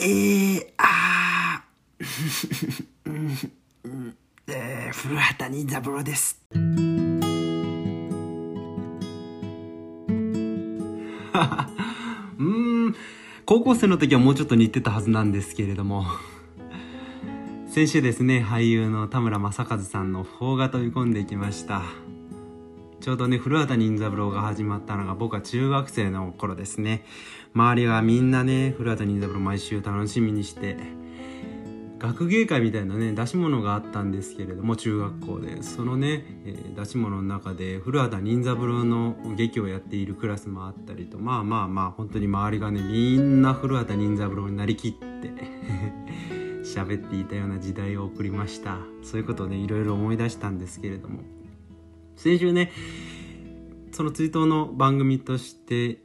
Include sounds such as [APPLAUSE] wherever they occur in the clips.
えー、あー、うんえー、古畑任三郎です。[LAUGHS] うん、高校生の時はもうちょっと似てたはずなんですけれども、先週ですね、俳優の田村正和さんの訃が飛び込んできました。ちょうどね、古畑任三郎が始まったのが僕は中学生の頃ですね。周りがみんなね、古畑任三郎毎週楽しみにして、学芸会みたいなね、出し物があったんですけれども、中学校で。そのね、えー出し物の中で古畑任三郎の劇をやっているクラスもあったりと、まあまあまあ、本当に周りがね、みんな古畑任三郎になりきって、[LAUGHS] 喋っていたような時代を送りました。そういうことをね、いろいろ思い出したんですけれども。先週ねその追悼の番組として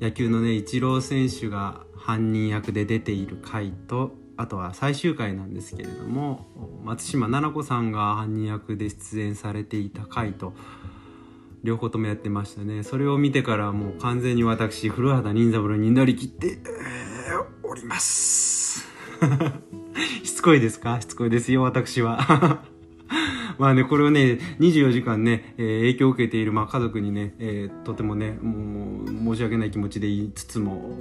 野球のねイチロー選手が犯人役で出ている回とあとは最終回なんですけれども松島菜々子さんが犯人役で出演されていた回と両方ともやってましたね。それを見てからもう完全に私古畑任三郎になりきって、えーおります。しつこいですかしつこいですよ私はまあね、これをね、24時間ね、えー影響を受けている、まあ、家族にね、えーとてもね、もう、申し訳ない気持ちで言いつつも、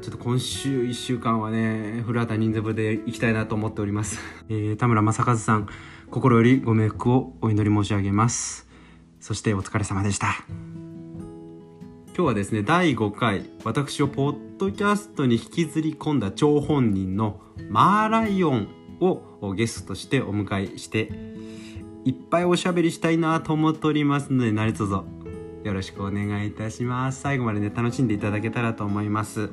ちょっと今週1週間はね、古畑任三郎で行きたいなと思っております。えー田村正和さん、心よりご冥福をお祈り申し上げます。そしてお疲れ様でした。今日はですね、第5回、私をポッドキャストに引きずり込んだ張本人のマーライオンをゲストとしてお迎えして、いっぱいおしゃべりしたいなと思っておりますので、何卒よろしくお願いいたします。最後までね、楽しんでいただけたらと思います。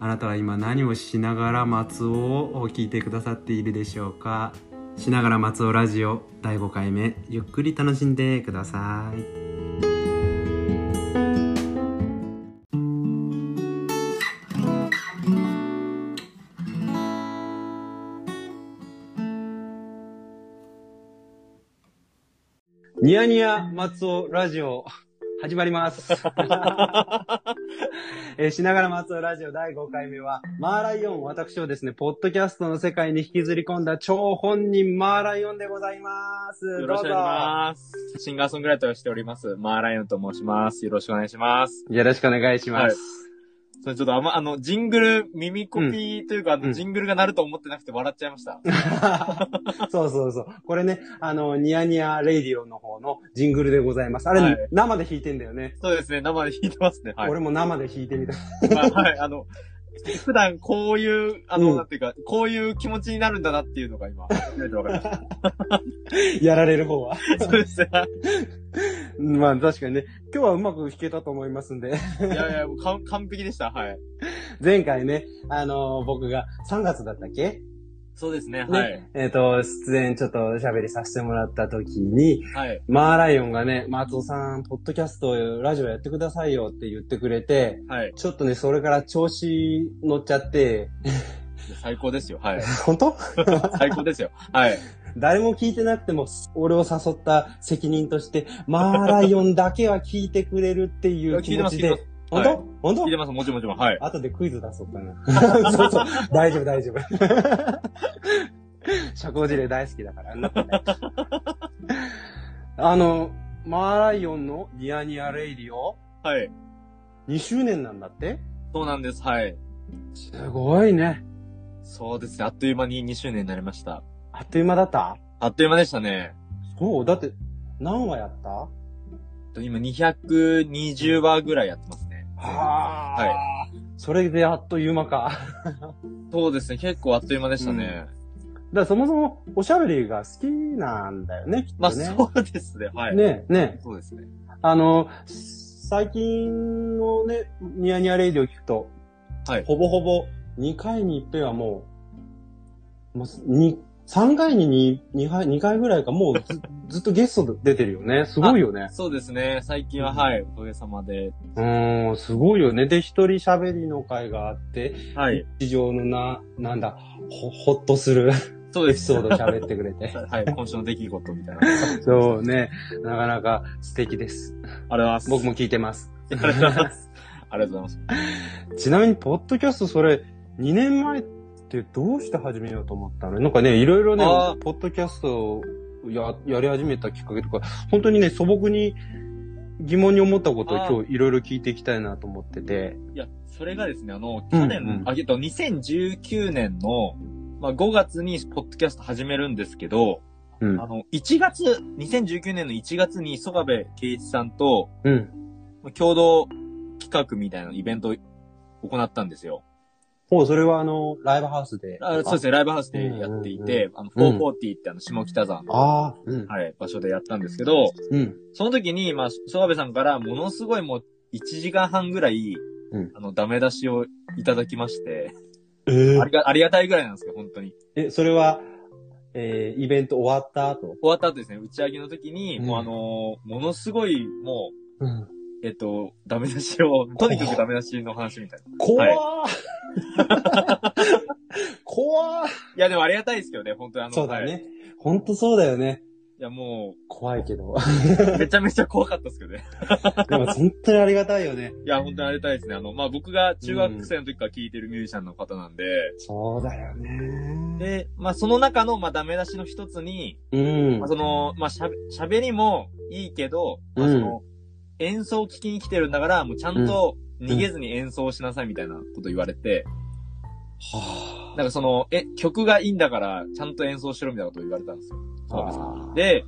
あなたは今何をしながら松尾を聞いてくださっているでしょうかしながら松尾ラジオ第5回目、ゆっくり楽しんでください。ニヤニヤ松尾ラジオ始まります。[LAUGHS] えーしながら松尾ラジオ第5回目は、マーライオン、私をですね、ポッドキャストの世界に引きずり込んだ超本人マーライオンでございます。よろしくお願いします。シンガーソングライターをしております。マーライオンと申します。よろしくお願いします。よろしくお願いします。それちょっとあんま、あの、ジングル、耳コピーというか、あうんの、ジングルが鳴ると思ってなくて笑っちゃいました。[LAUGHS] そうそうそう。これね、あの、ニヤニヤレイディオの方のジングルでございます。あれ、はい生で弾いてんだよね。そうですね、生で弾いてますね。はい。俺も生で弾いてみた。[LAUGHS] まあはい、あの、[LAUGHS] 普段こういう、あの、うんなんていうか、こういう気持ちになるんだなっていうのが今、初めてわかりまし [LAUGHS] やられる方は。た。そうですね。[LAUGHS] まあ確かにね、今日はうまく弾けたと思いますんで。いやいや、もう完完璧でした。はい。前回ね、あの僕が3月だったっけそうですね、ね、はい。えっ、と、出演ちょっと喋りさせてもらった時に、はい。マーライオンがね、松尾さん、ポッドキャスト、ラジオやってくださいよって言ってくれて、はい。ちょっとね、それから調子乗っちゃって、最高ですよ。はい。[LAUGHS] 本当？[LAUGHS] 最高ですよ。はい。誰も聞いてなくても、俺を誘った責任として、マーライオンだけは聞いてくれるっていう気持ちで本当？はい本当？聞いてます、もちろんもちろん。はい。後でクイズ出そうかな。[LAUGHS] そうそう。大丈夫、大丈夫。[LAUGHS] 社交辞令大好きだから。なんかねあの、マーライオンのニヤニヤレイディオはい。2周年なんだって？そうなんです。はい。すごいね。そうですね。あっという間に2周年になりました。あっという間だった？あっという間でしたね。そう、だって、何話やった？今220話ぐらいやってますね。はい。それであっという間か。そうですね。結構あっという間でしたね。だからそもそもおしゃべりが好きなんだよね、きっまあ、とね。そうですね。はい。ね、ね。そうですね。あの、最近のね、ニヤニヤレイディを聞くと、はい。ほぼほぼ2回に一遍はもう、もうに3回に 2, 2, 回2回ぐらいか、もうず [LAUGHS] ずっとゲストで出てるよね。すごいよね。そうですね。最近は、はい。おかげさまで。うーん、すごいよね。で、一人喋りの会があって、はい。日常のな、なんだ、ほ、ほっとするそうです。エピソード喋ってくれて。[LAUGHS] はい。今週の出来事みたいな。そうね。なかなか素敵です。ありがとうございます。僕も聞いてます。ありがとうございます。ありがとうございます。[LAUGHS] ちなみに、ポッドキャストそれ、2年前ってどうして始めようと思ったの？なんかね、いろいろねあ、ポッドキャストをや、やり始めたきっかけとか、本当にね、素朴に疑問に思ったことを今日いろいろ聞いていきたいなと思ってて。いや、それがですね、あの、うん去年、うんあ、えっと、2019年の、まあ、5月にポッドキャスト始めるんですけど、うんあ。の、1月、2019年の1月に曽我部圭一さんと、うん。まあ共同企画みたいなイベントを行ったんですよ。ほう、それはあの、ライブハウスで。あそうですね、ライブハウスでやっていて、あの、440ってあの、下北沢の、ああ、うん。はい、場所でやったんですけど、うん。その時に、まあ、曽我部さんからものすごいもう、1時間半ぐらい、うんあの、ダメ出しをいただきまして、えありが、ありがたいぐらいなんですよ、本当に。え、それは、えー、イベント終わった後？終わった後ですね、打ち上げの時に、うんもうあのーものすごい、もうん。う、えっと、ダメ出しを、[LAUGHS] とにかくダメ出しの話みたいな。怖ー、は [LAUGHS] 怖ーいや、でもありがたいですけどね、本当にあの、はいそうだね。ほんとそうだよね。いや、も怖いけど。う、[LAUGHS] めちゃめちゃ怖かったですけどね。でも本当にありがたいよね。いや、本当にありがたいですね。あの、まあ、僕が中学生の時から聴いてるミュージシャンの方なんで、そうだよね。で、まあ、その中の、まあ、ダメ出しの一つに、うんまあ、。その、まあ、しゃべ、喋りもいいけど、まあ、その、演奏を聞きに来てるんだから、もうちゃんと逃げずに演奏しなさいみたいなこと言われて、はなんかその、え、曲がいいんだから、ちゃんと演奏しろみたいなことを言われたんですよ。澤部さんあーに。で、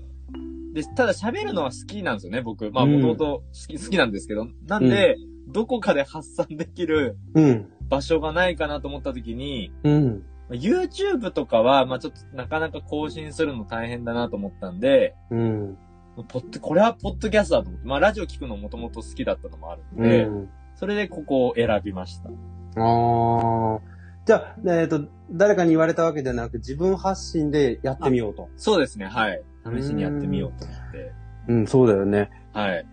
で、ただ喋るのは好きなんですよね、僕。まあ、うんもともと好き、好きなんですけど。なんで、どこかで発散できるうん。場所がないかなと思った時に、うん。まあ YouTube とかは、まあちょっとなかなか更新するの大変だなと思ったんで、うん。ポッドこれはポッドキャストだと思って、まあラジオ聞くのもともと好きだったのもあるんうで、ん。それでここを選びました。ああ。じゃあ、えっ、と、誰かに言われたわけじゃなく、自分発信でやってみようと。そうですね、はい。試しにやってみようと思って。うん、そうだよね。はい。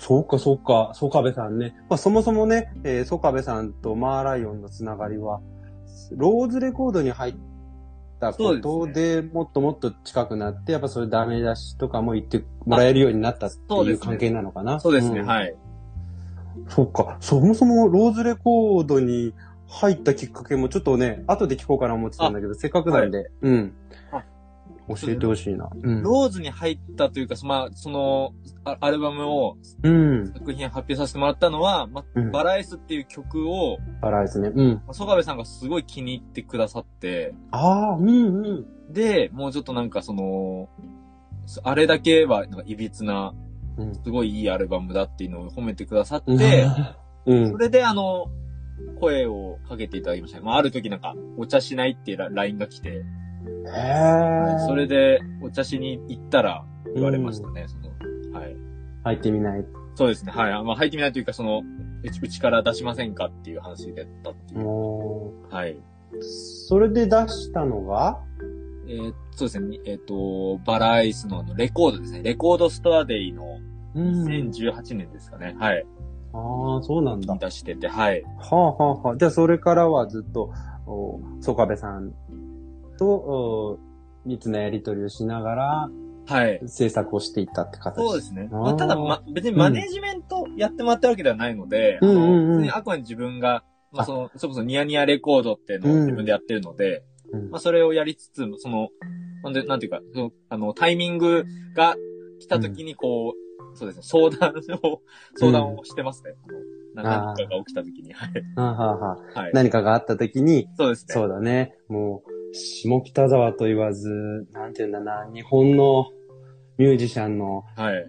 そうか、そうか、ソカベさんね。まあ、そもそもね、えー、ソカベさんとマーライオンのつながりは、ローズレコードに入ったことで、もっともっと近くなって、やっぱそれダメ出しとかも言ってもらえるようになったっていう関係なのかな？そうですね、んはい。そっか。そもそもローズレコードに入ったきっかけもちょっとね、後で聞こうかな思ってたんだけど、せっかくなんで、うんあ。教えてほしいな。うん。ローズに入ったというか、まあ、その、あアルバムを、うん。作品発表させてもらったのは、まうんバラエスっていう曲を、バラですね。うん。まあ曽我部さんがすごい気に入ってくださって、ああ、うんうん。で、もうちょっとなんかその、あれだけは、なんか、いびつな、うん。すごいいいアルバムだっていうのを褒めてくださっうんて、うんそ。れであの、声をかけていただきましたね。まあ、ある時なんか、お茶しないっていうラ LINE が来て、へえ。それで、お茶しに行ったら、言われましたね、その、はい。入ってみない。そうですね、はい。あまあ、入ってみないというか、その、うちから出しませんかっていう話だったっていう。もはい。う、それで出したのが、えーそうですね、えっ、と、バラアイスのレコードですね。レコードストアデイのうん。2018年ですかね。はい。ああ、そうなんだ。に出してて、はい。はあはあはあ。じゃあ、それからはずっと、おソカベさんと、お密なやりとりをしながら、はい。制作をしていったって形。そうですね。まあ、ただ、ま、別にマネジメントやってもらったわけではないので、うんうんうんあの、別にあくまで自分が、まあ、その、それこそニヤニヤレコードっていうのを自分でやってるので、うんまあ、それをやりつつ、その、なんで、なんていうか、その、あの、タイミングが来た時に、こう、そうですね、相談を、相談をしてますね。あのなあー何かが起きた時に。はい。はあははい。何かがあった時に、そうですね。そうだね。もう、下北沢と言わず、なんて言うんだな、日本のミュージシャンのはい。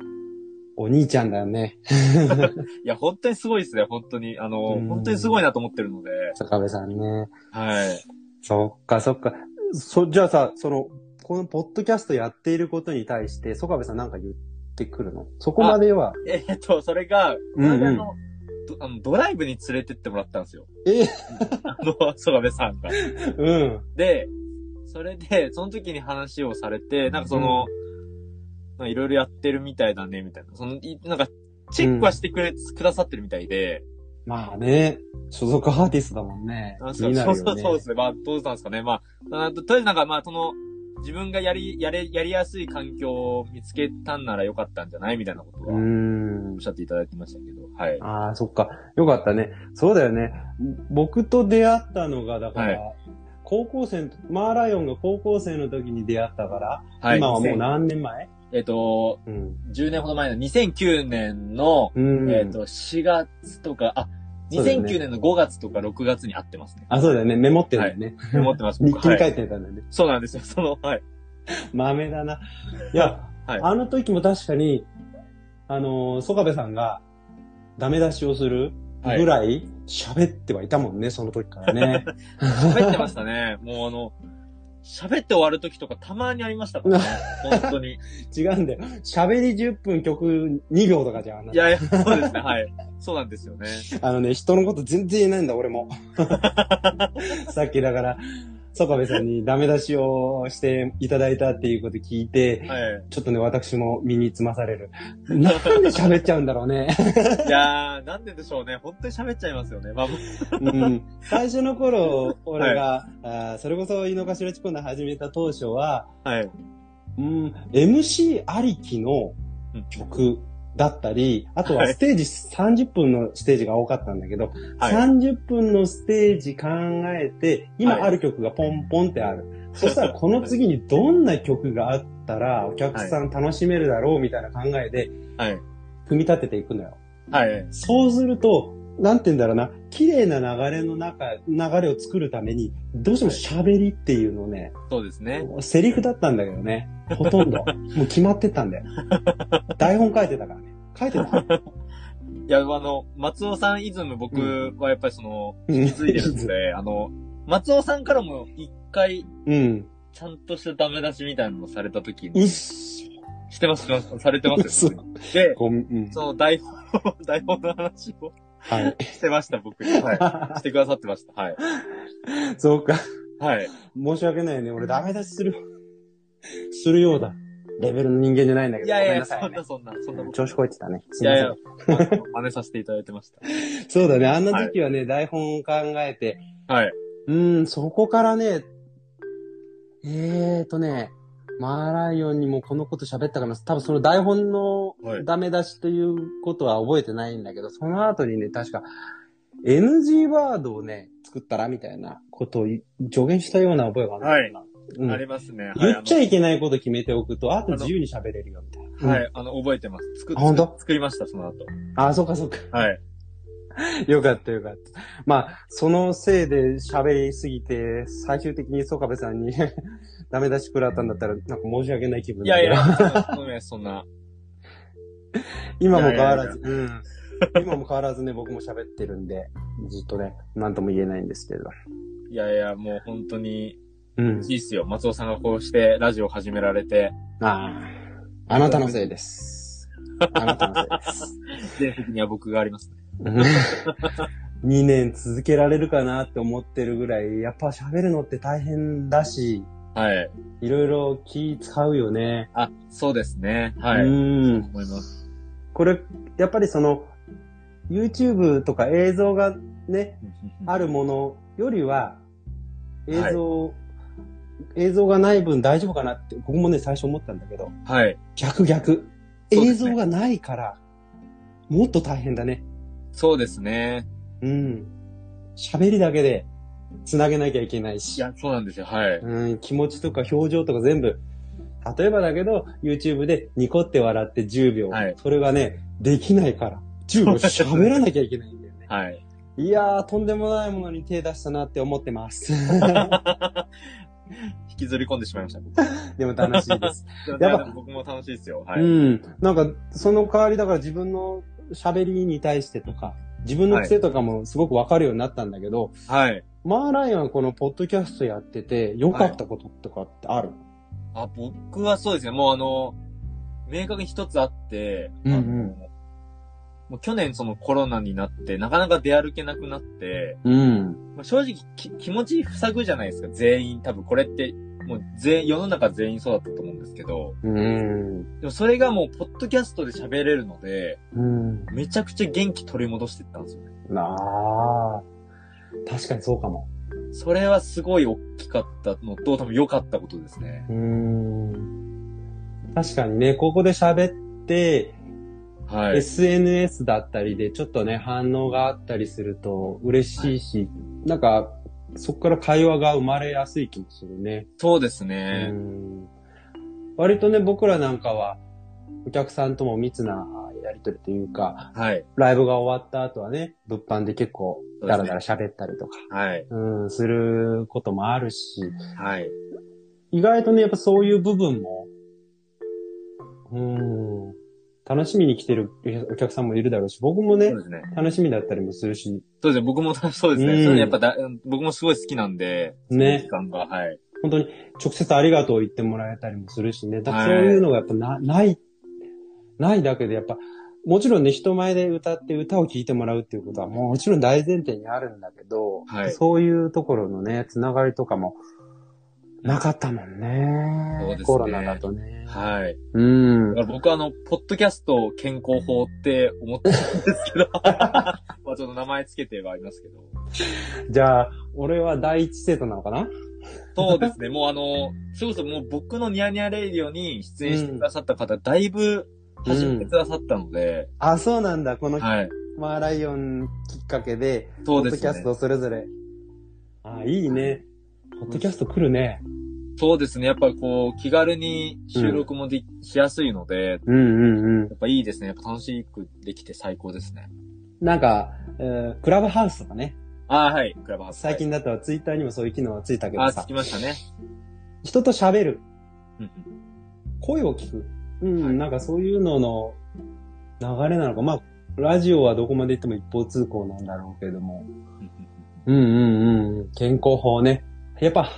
お兄ちゃんだよね。[LAUGHS] いや、本当にすごいですね、本当に。あの、うん本当にすごいなと思ってるので、坂部さんね。はい。そっか、そっか。そ、じゃあさ、その、このポッドキャストやっていることに対して、曽我部さんなんか言ってくるの？そこまでは。えっと、それが、うんうんあのドライブに連れてってもらったんですよ。えあの、曽我部さんが。うん。で、それで、その時に話をされて、なんかその、まあいろいろやってるみたいだね、みたいな。その、いなんか、チェックはしてくれ、くださってるみたいで、まあね、所属アーティストだもんね。そうそうそうですね。まあ、どうしたんですかね。まあ、とりあえずなんか、まあ、その、自分がやり、やれ、やりやすい環境を見つけたんならよかったんじゃない？みたいなことは、おっ。しゃっていただきましたけど、はい。ああ、そっか。よかったね。そうだよね。僕と出会ったのが、だから、は高校生の、マーライオンが高校生の時に出会ったから、はい。今はもう2000何年前？えっと、うん。10年ほど前の2009年の、うん。えっと、4月とか、あ、2009年の5月とか6月に会ってますね。あ、そうだよね。メモってるんだよね。思ってます。日記に書はいいてたんだよね。そうなんですよ。[LAUGHS] その、はい。豆だな。いや、はいあの時も確かに、あのー、曽我部さんがダメ出しをするぐらい喋ってはいたもんね、その時からね。[LAUGHS] 喋ってましたね。もうあの、喋って終わる時とかたまにありましたからね。[LAUGHS] 本当に。違うんだよ。喋り10分曲2秒とかじゃん。いやいや、そうですね。はい。そうなんですよね。あのね、人のこと全然言えないんだ、俺も。[LAUGHS] さっきだから、曽我部さんにダメ出しをしていただいたっていうこと聞いて、はい。ちょっとね、私も身につまされる。[LAUGHS] なんで喋っちゃうんだろうね。いやー、なんででしょうね。本当に喋っちゃいますよね。まあ、うん、最初の頃、[LAUGHS] 俺が、あーそれこそ井の頭チコンで始めた当初は、はい。うん、MC ありきの曲だったり、あとははいステージ30分のステージが多かったんだけど、はい30分のステージ考えて、今はいある曲がポンポンってある。そしたらこの次にどんな曲があったらお客さん楽しめるだろうみたいな考えではい。組み立てていくのよ。はい。そうすると、なんて言うんだろうな、綺麗な流れの中、流れを作るために、どうしても喋りっていうのをね、そうですね。セリフだったんだけどね、ほとんど。[LAUGHS] もう決まってたんだよ。台本書いてたからね。書いてた。[LAUGHS] いや、あの、松尾さんイズム僕はやっぱりその、引き継いでるので、あの、松尾さんからも一回、うん。ちゃんとしたダメ出しみたいなのをされた時うに、っす。してます、してますされてますよ、[LAUGHS] ね。で、うん。その台本、台本の話をはい。してました、僕に。はい。[LAUGHS] してくださってました。はい。そうか。はい。申し訳ないよね。俺ダメ出しする。するようだ。レベルの人間じゃないんだけど。いやいやそんなそんな、そんな。調子こいてたね。すいやいません。いや、真似させていただいてました。そうだね。あんな時期はね、台本を考えて、はい。うーん、そこからね、えーとね、マーライオンにもこのこと喋ったかな。多分その台本のはいダメ出しということは覚えてないんだけど、その後にね、確か NG ワードをね、作ったらみたいなことを助言したような覚えがあるんだよな。うんありますね。はい。言っちゃいいけないこと決めておくと、あと自由に喋れるよ、みたいな。はい。あの、覚えてます。作っあ本当？作りました、その後。ああ、そうかそうか。はい。[LAUGHS] よかったよかった。まあ、そのせいで喋りすぎて、最終的に曽我部さんにダメ出し食らったんだったら、なんか申し訳ない気分いやいや、そんなそんな、そんな。[LAUGHS] 今も変わらず、うん。今も変わらずね、僕も喋ってるんで、ずっとね、なんとも言えないんですけど。いやいや、もう本当に、うん。いいっすよ。松尾さんがこうしてラジオ始められて、ああ、あなたのせいです。[LAUGHS] あなたのせいです。全責任は僕があります。[LAUGHS] 2年続けられるかなって思ってるぐらい、やっぱ喋るのって大変だし、はい。いろいろ気使うよね。あ、そうですね。はい。うん。思います。これ、やっぱりその、YouTube とか映像がね、あるものよりは、映像、映像がない分大丈夫かなって、僕もね、最初思ったんだけど、はい。逆逆。映像がないから、もっと大変だね。そうですね。うん。喋りだけで、繋げなきゃいけないし。いや、そうなんですよ。はい。うん、気持ちとか表情とか全部。例えばだけど、YouTube でニコって笑って10秒。はいそれがね、できないから。10秒喋らなきゃいけないんだよね。はい。いやー、とんでもないものに手出したなって思ってます。[LAUGHS] 引きずり込んでしまいました。でも楽しいです。[LAUGHS] やっぱ僕も楽しいですよ。はい。うん。なんか、その代わりだから自分の喋りに対してとか、自分の癖とかもすごくわかるようになったんだけど、はい。マーライオンはこのポッドキャストやってて、良かったこととかってある、あ、僕はそうですね。もうあの、明確に一つあって、うんうんあのもう去年そのコロナになって、なかなか出歩けなくなって、うん。まあ、正直き気持ち塞ぐじゃないですか、全員。多分これって、もう全、世の中全員そうだったと思うんですけど、うん。でもそれがもう、ポッドキャストで喋れるので、うん。めちゃくちゃ元気取り戻していったんですよね。なあ。確かにそうかも。それはすごい大きかったのと、多分良かったことですね。うん。確かにね、ここで喋って、はい。SNS だったりでちょっとね、反応があったりすると嬉しいし、なんか、そこから会話が生まれやすい気もするね。そうですうね。ん割とね、僕らなんかは、お客さんとも密なやりというか、はい。ライブが終わった後はね、物販で結構ダラダラ喋ったりとか、はい。うん、することもあるし、はい。意外とね、やっぱそういう部分も、うん、楽しみに来てるお客さんもいるだろうし、僕もねね。楽しみだったりもするし、そうですね。僕もそうですね。うんそれやっぱだ、僕もすごい好きなんで、ね時間が、はい。本当に直接ありがとう言ってもらえたりもするしね。だそういうのがやっぱな、ない、ないだけでやっぱ、もちろんね、人前で歌って歌を聴いてもらうっていうことはもちろん大前提にあるんだけど、はいそういうところのね、つながりとかもなかったもんね。そうですねコロナだとね。はい。うん僕はあの、ポッドキャスト健康法って思ってたんですけど、[LAUGHS] まあちょっと名前つけてはいますけど。じゃあ、俺は第一生徒なのかな？そうですね。もうあの、それこそもう僕のニヤニヤレイディオに出演してくださった方、だいぶ始めてくださったので、あ、そうなんだ。このはい。マーライオンきっかけで、そうですねポッドキャス。トそれぞれ。あ、いいね。ポッドキャスト来るね。そうですね。やっぱこう、気軽に収録もでき、しやすいので、うんうんうん。やっぱいいですね。やっぱ楽しくできて最高ですね。なんか、えークラブハウスとかね。ああ、はい。クラブハウス。最近だとツイッターにもそういう機能がついたけどさつき、ましたね。人と喋る、うんうん声を聞く。うん、はいなんかそういうのの流れなのか。まあ、ラジオはどこまで行っても一方通行なんだろうけども。うんうんうん。健康法ね。やっぱ、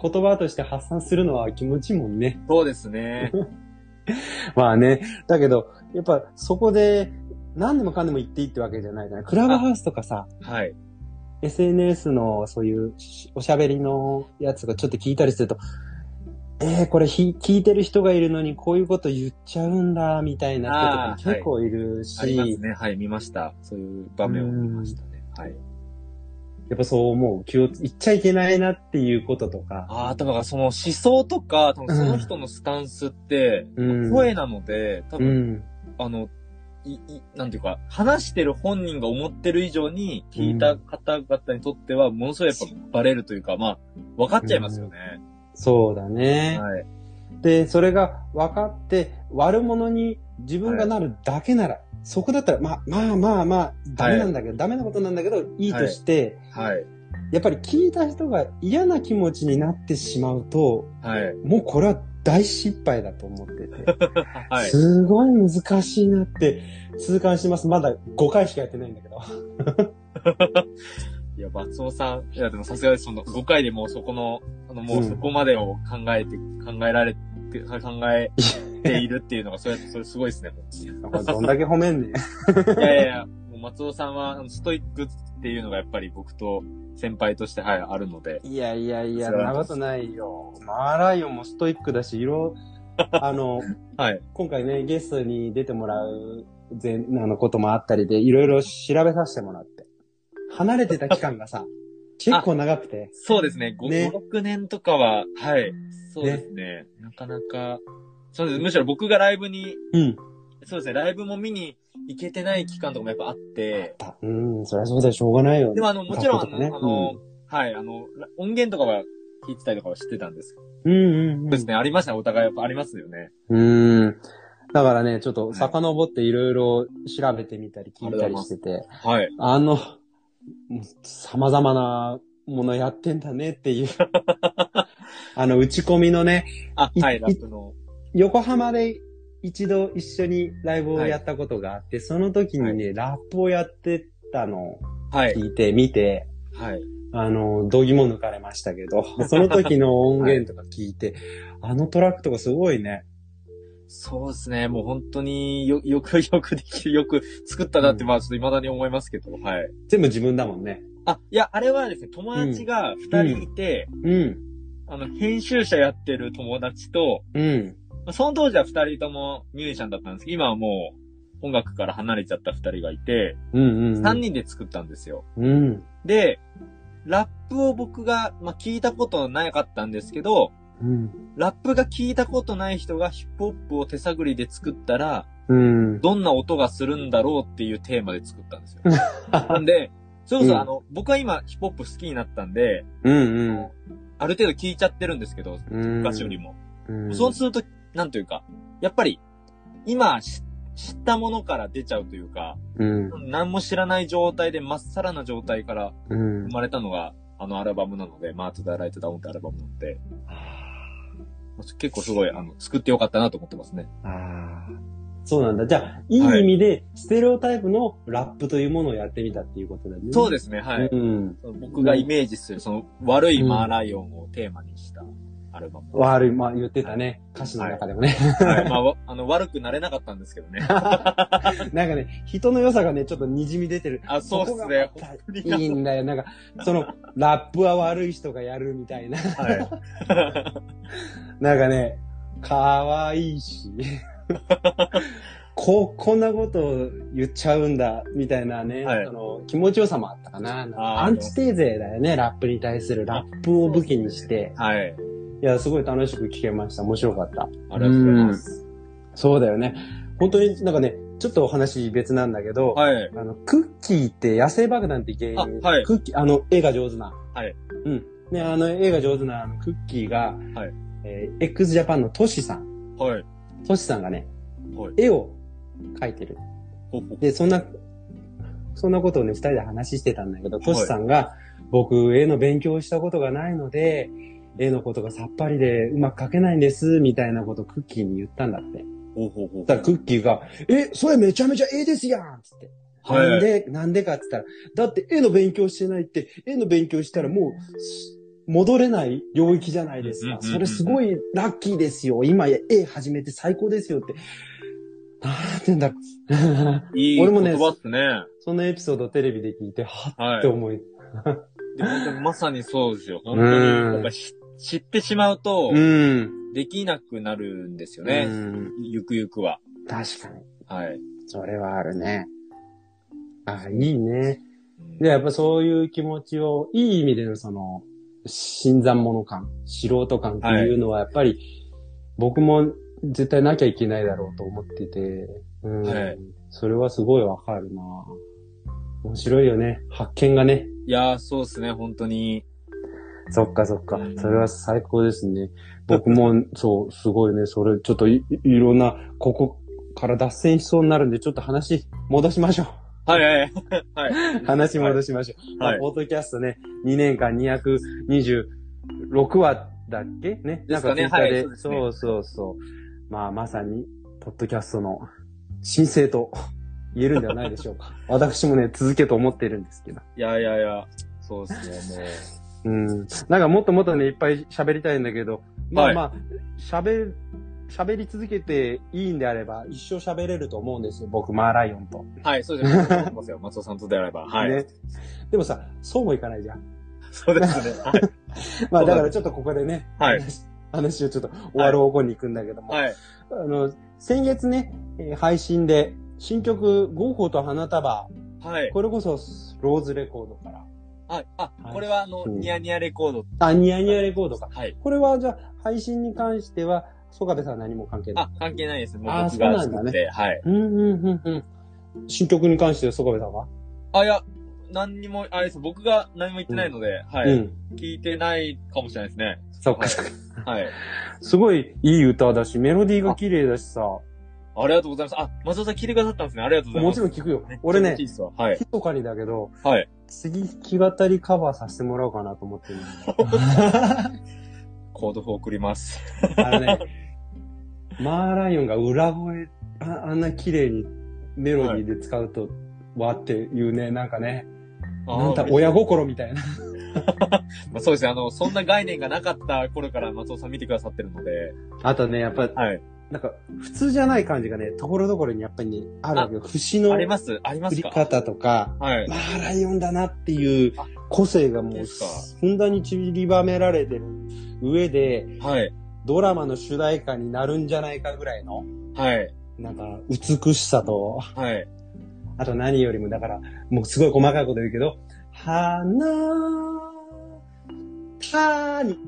言葉として発散するのは気持ちいいもんね。そうですね。[LAUGHS] まあね。だけど、やっぱそこで何でもかんでも言っていいってわけじゃないじゃない。クラブハウスとかさ、はい。SNS のそういうしおしゃべりのやつがちょっと聞いたりすると、えー、これひ聞いてる人がいるのにこういうこと言っちゃうんだ、みたいな人とか結構いるし、ありますね。はい。見ました。そういう場面を見ましたね。はい。やっぱそう思う。気をつ、言っちゃいけないなっていうこととか、ああ、多分その思想とか、多分その人のスタンスって、うん声なので、多う分、ん。あの、い、い、なんていうか、話してる本人が思ってる以上に、聞いた方々にとっては、ものすごいやっぱバレるというか、まあ、分かっちゃいますよね。そうだね。はい。で、それが分かって、悪者に自分がなるだけなら、そこだったら、まあまあまあまあ、ダメなんだけど、ダメなことなんだけど、いいとして、はい。やっぱり聞いた人が嫌な気持ちになってしまうと、はい。もうこれは大失敗だと思ってて、[LAUGHS] はい。すごい難しいなって痛感してます。まだ5回しかやってないんだけど。[LAUGHS] いや、松尾さん、いや、でもさすがです。その、5回でもうそこの、あの、もううんそこまでを考えて、考えられて、考えているっていうのが、それ、それすごいですね。どんだけ褒めんねん。いやいやいや、もう松尾さんは、ストイックっていうのがやっぱり僕と先輩として、はい、あるので。いやいやいや、そんなことないよ。マーライオンもストイックだし、いろ、[LAUGHS] あの、はい。今回ね、ゲストに出てもらう前、あのこともあったりで、いろいろ調べさせてもらって。離れてた期間がさ、結構長くて。そうですね。5、ね5 6年とかは、はい。そうですね。なかなか、そうです。むしろ僕がライブに、うん。そうですね。ライブも見に行けてない期間とかもやっぱあって、うん、そりゃそうだよ、しょうがないよ。でもあの、もちろん、ねあのはい、あの、音源とかは聞いてたりとかは知ってたんですうんうんうん。ですね。ありましたね。お互いやっぱありますよね。うん。だからね、ちょっと遡っていろいろ調べてみたり聞いたりしてて、はい。あの、様々なものやってんだねっていう。[LAUGHS] あの、打ち込みのね、あ、いはい、ラップの。横浜で一度一緒にライブをやったことがあって、その時にね、ラップをやってたのをはい。聞いて、見て、はい。あの、度肝抜かれましたけど、[LAUGHS] その時の音源とか聞いて、あのトラックとかすごいね。そうですね。もう本当によ、[LAUGHS] よくよくできる、よく作ったなって、うんまあちょっと未だに思いますけど、はい。全部自分だもんね。あ、いや、あれはですね、友達が二人いて、うん。あの、編集者やってる友達と、うん。まあその当時は二人ともミュージシャンだったんですけど、今はもう音楽から離れちゃった二人がいて、うんうん、うん。三人で作ったんですよ。うん。で、ラップを僕が、まあ、聞いたことなかったんですけど、うん。ラップが聞いたことない人がヒップホップを手探りで作ったら、うん。どんな音がするんだろうっていうテーマで作ったんですよ。なんで、それこそ、うんあの、僕は今ヒップホップ好きになったんで、うんうん。ある程度聞いちゃってるんですけど、うん昔よりも。うんそうすると、なんというか、やっぱり、今し知ったものから出ちゃうというか、うん。何も知らない状態で、まっさらな状態からうん生。まれたのが、あのアルバムなので、マート・ダ・ライト・ダウンってアルバムなので、結構すごい、あの、作ってよかったなと思ってますね。ああ。そうなんだ。じゃあ、いい意味で、ステレオタイプのラップというものをやってみたっていうことだよね。。そうですすね、はい。うん。僕がイメージする、その悪いマーライオンをテーマにしたアルバム。悪い、まあ言ってたね。歌詞の中でもね。はい。[LAUGHS] まあわ、[LAUGHS] あの、悪くなれなかったんですけどね。[LAUGHS] なんかね、人の良さがね、ちょっと滲み出てる。あ、そうっすね。いいんだよ。なんか、その、ラップは悪い人がやるみたいな。はい。なんかね、かわいいし。こ、こんなことを言っちゃうんだ、みたいなね、はいその気持ちよさもあったかな。アンチテーゼだよね、ラップに対する。ラップを武器にして。はい。いや、すごい楽しく聞けました。面白かった。ありがとうございます。そうだよね。本当になんかね、ちょっとお話別なんだけど、はい。あの、クッキーって野生爆弾って芸人、あはいクッキー、あの、絵が上手な。はい。うん。ね、あの、絵が上手なあのクッキーが、はいえー x ジャパンのトシさん。はい。トシさんがね、はい。絵を描いてる。ほほで、そんな、そんなことをね、二人で話してたんだけど、トシさんが、僕、絵の勉強をしたことがないので、絵のことがさっぱりでうまく描けないんです、みたいなことをクッキーに言ったんだって。ほほほそしたらクッキーが、え、それめちゃめちゃ絵ですやんつって。はいなんで、なんでかって言ったら、だって絵の勉強してないって、絵の勉強したらもう、し戻れない領域じゃないですか。それすごいラッキーですよ。今絵始めて最高ですよって。なんて言うんだろう。いい俺もね言葉っすね。そのエピソードをテレビで聞いて、はって思い。で本当にまさにそうですよ。本当に、うん知ってしまうと、ん。できなくなるんですようね。ん。ゆくゆくは。確かに。はい。それはあるね。あ、いいね。で、やっぱそういう気持ちを、いい意味でのその、新参者感、素人感っていうのは、やっぱり、僕も絶対なきゃいけないだろうと思ってて、うん。はいそれはすごいわかるな面白いよね。発見がね。いやー、そうですね、本当に。そっかそっか。それは最高ですね。僕も、そう、すごいね。それ、ちょっとい、いろんな、ここから脱線しそうになるんで、ちょっと話、戻しましょう。はいはいはい。[LAUGHS] はい。話戻しましょう。はいまあポッドキャストね、2年間226話だっけ？ね？なんかツイッターで、はいそうそうそう。まあ、まさに、ポッドキャストの申請と言えるんではないでしょうか。[LAUGHS] 私もね、続けと思ってるんですけど。いやいやいや、そうですね、うん。なんかもっともっとね、いっぱい喋りたいんだけど、まはいあまあ、喋、喋り続けていいんであれば、一生喋れると思うんですよ。僕、マーライオンと。はい、そうですね。松尾さんとであれば。はい。ね。でもさ、そうもいかないじゃん。そうですね。はい。[LAUGHS] まあだだからちょっとここでね、はい話話をちょっと終わる方向に行くんだけども、はい。あの、先月ね、えー配信で新曲ゴッホと花束、はい。これこそローズレコードから、あ、あは、いこれはあの、うんニヤニヤレコード。あ、ニヤニヤレコードか。はい。これはじゃあ配信に関しては、曽我部さんは何も関係ない？あ、関係ないです。もうあ僕が作って。はい。うんうんうんうん。新曲に関しては曽我部さんは？あ、いや、何にも、あれです。僕が何も言ってないので、はい。うん。聞いてないかもしれないですね。そっかはい。はい。すごいいい歌だし、メロディーが綺麗だしさ、ありがとうございます。あ、松尾さん聞いてくださったんですね。ありがとうございもます。ちろん聞くよ。俺ね嬉しい、ですわはい。密かにだけど、はい。次弾き語りカバーさせてもらおうかなと思ってる [LAUGHS] [LAUGHS] コード譜送ります。あのね、マーライオンが裏声、ああんな綺麗にメロディーで使うと、わっていうね、なんかね、なんだ、親心みたいな。[LAUGHS] まあ、そうですね。あの、そんな概念がなかった頃から松尾さん見てくださってるので、あとね、やっぱ、はい。なんか、普通じゃない感じがね、ところどころにやっぱりね、あるわけよ。節のあります？ありま振り方とか、はい。マーライオンだなっていうあ個性がもうですか、ふんだんに散りばめられてる上で、はい。ドラマの主題歌になるんじゃないかぐらいの、はい。なんか、美しさと、はい。あと何よりも、だから、もうすごい細かいこと言うけど、花、たに、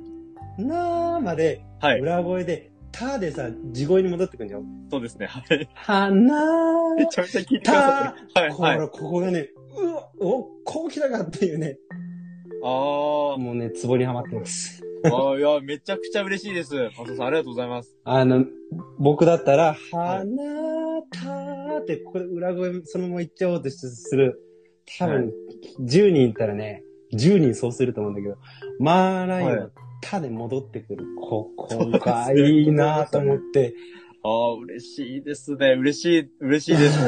なーまで、はい。裏声で、たでさ、地声に戻ってくんじゃん。そうですね。はい。花めちゃめちゃ聞いてくださってる。はい、はい。これ、ここがね、うわ、お、こう来たかっていうね、あもうね、ツボにはまってます。あ、ああ、いや、めちゃくちゃ嬉しいです。マサさん、ありがとうございます。あの、僕だったら、花たって、これ裏声そのまま言っちゃおうとする。多分、10人いったらね、10人そうすると思うんだけど、マーライオンたで戻ってくる。ここがいいなと思って、ああ、嬉しいですね。嬉しい、嬉しいです。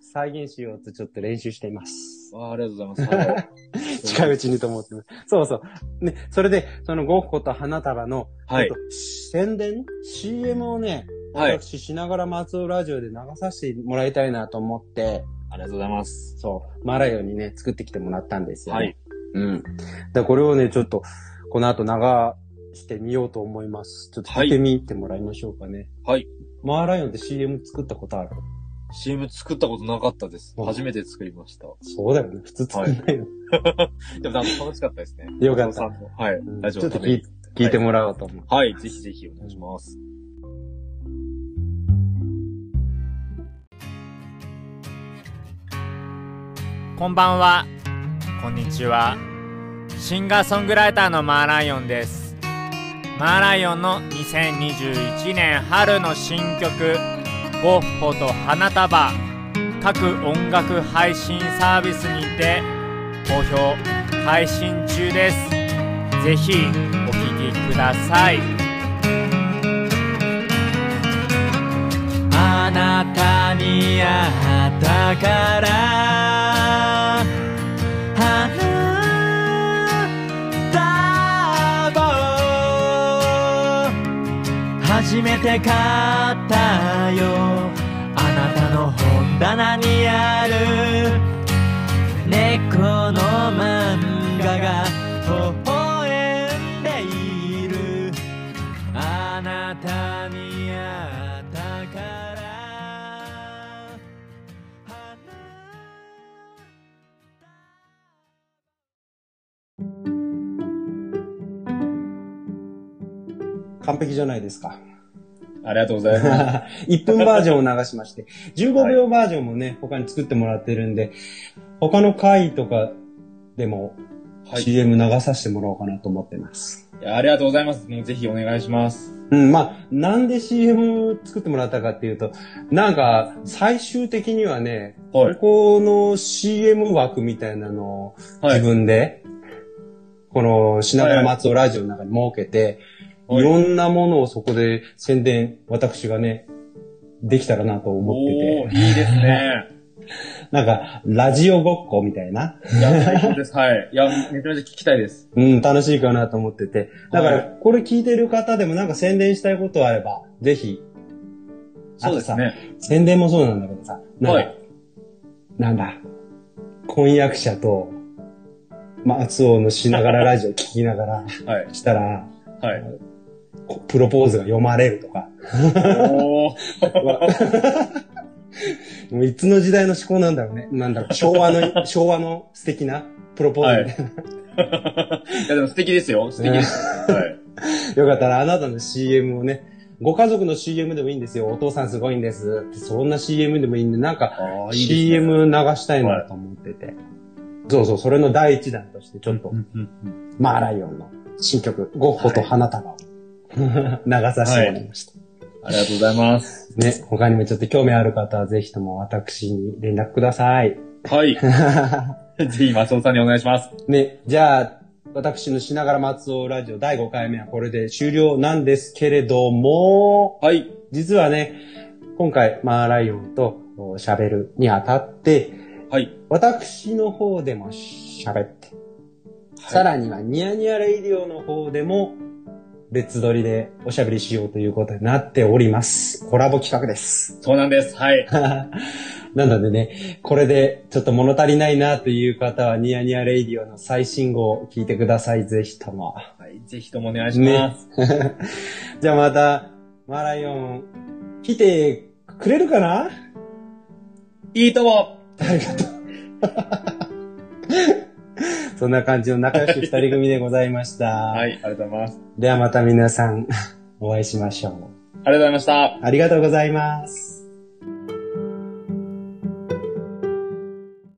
[LAUGHS] 再現しようとちょっと練習しています。ああありがとうございます。[LAUGHS] はい近いうちにと思ってます。そうそう。ね、それで、そのゴッホと花束の、はい宣伝 ?CM をね、はい。私しながら松尾ラジオで流させてもらいたいなと思って、ありがとうございます。そう、マーライオンにね、作ってきてもらったんですよ、ね。はい。うん。で、これをね、ちょっと、この後流してみようと思います。ちょっと聞いてみてもらいましょうかね。はい。マーライオンって CM 作ったことある？CM 作ったことなかったです。うん初めて作りました。そうだよね。普通作んないよ。[LAUGHS] でもなんか楽しかったですね。[LAUGHS] よかったはいうん。ラジオちょっと。聞いてもらおうと思う。はい。ぜひぜひお願いします。こんばんは。こんにちは。シンガーソングライターのマーライオンです。マーライオンの2021年春の新曲、ゴッホと花束、各音楽配信サービスにて好評配信中です。ぜひお聴きください。あなたに会ったから初めて買ったよ。あなたの本棚にある猫の漫画が微笑んでいる。あなたに会ったから完璧じゃないですか。ありがとうございます。[LAUGHS] 1分バージョンを流しまして、15秒バージョンもね、他に作ってもらってるんで、他の回とかでもはい。い CM 流させてもらおうかなと思ってます。やありがとうございます。もうぜひお願いします。うん、まあ、なんで CM 作ってもらったかっていうと、なんか、最終的にはね、はいここの CM 枠みたいなのを自はい。分で、この品川松尾ラジオの中に設けて、はいいろんなものをそこで宣伝、私がね、できたらなと思ってて、いいですね。[LAUGHS] なんか、ラジオごっこみたいな、いや、最高です。はい。いや、めちゃめちゃ聞きたいです。うん、楽しいかなと思ってて、だから、はいこれ聞いてる方でもなんか宣伝したいことあれば、ぜひ、そうですね。宣伝もそうなんだけどさ、はいなんだ、婚約者と、松尾のしながらラジオ聞きながらはい。したら、はい。こプロポーズが読まれるとか。もういつの時代の思考なんだろうね。なんだろう、昭和の、[LAUGHS] 昭和の素敵なプロポーズみたいな。いや、でも素敵ですよ。素敵です。はい。[LAUGHS] よかったらあなたの CM をね、ご家族の CM でもいいんですよ。お父さんすごいんです。そんな CM でもいいんで、なんか CM 流したいなと思ってて。そうそう、それの第一弾として、ちょっと、うんうんうんマーライオンの新曲、ゴッホと花束を、[LAUGHS] 流させてもらいました。ありがとうございます。ね、他にもちょっと興味ある方はぜひとも私に連絡ください。はい。[LAUGHS] ぜひ、松尾さんにお願いします。ね、じゃあ、私のしながら松尾ラジオ第5回目はこれで終了なんですけれども、はい。実はね、今回、マーライオンとお喋るにあたって、はい。私の方でも喋って、さらにはニヤニヤレイディオの方でも別撮りでおしゃべりしようということになっております。コラボ企画です。そうなんです。はい。[LAUGHS] なのでね、これでちょっと物足りないなという方はニヤニヤレイディオの最新号を聞いてください。ぜひとも。はい。ぜひともお願いします。[LAUGHS] じゃあまた、マーライオン、来てくれるかな？いいとも。ありがとう。[LAUGHS] そんな感じの仲良し二人組でございました。はい。ありがとうございます。ではまた皆さん、お [LAUGHS] お会いしましょう。ありがとうございました。ありがとうございます。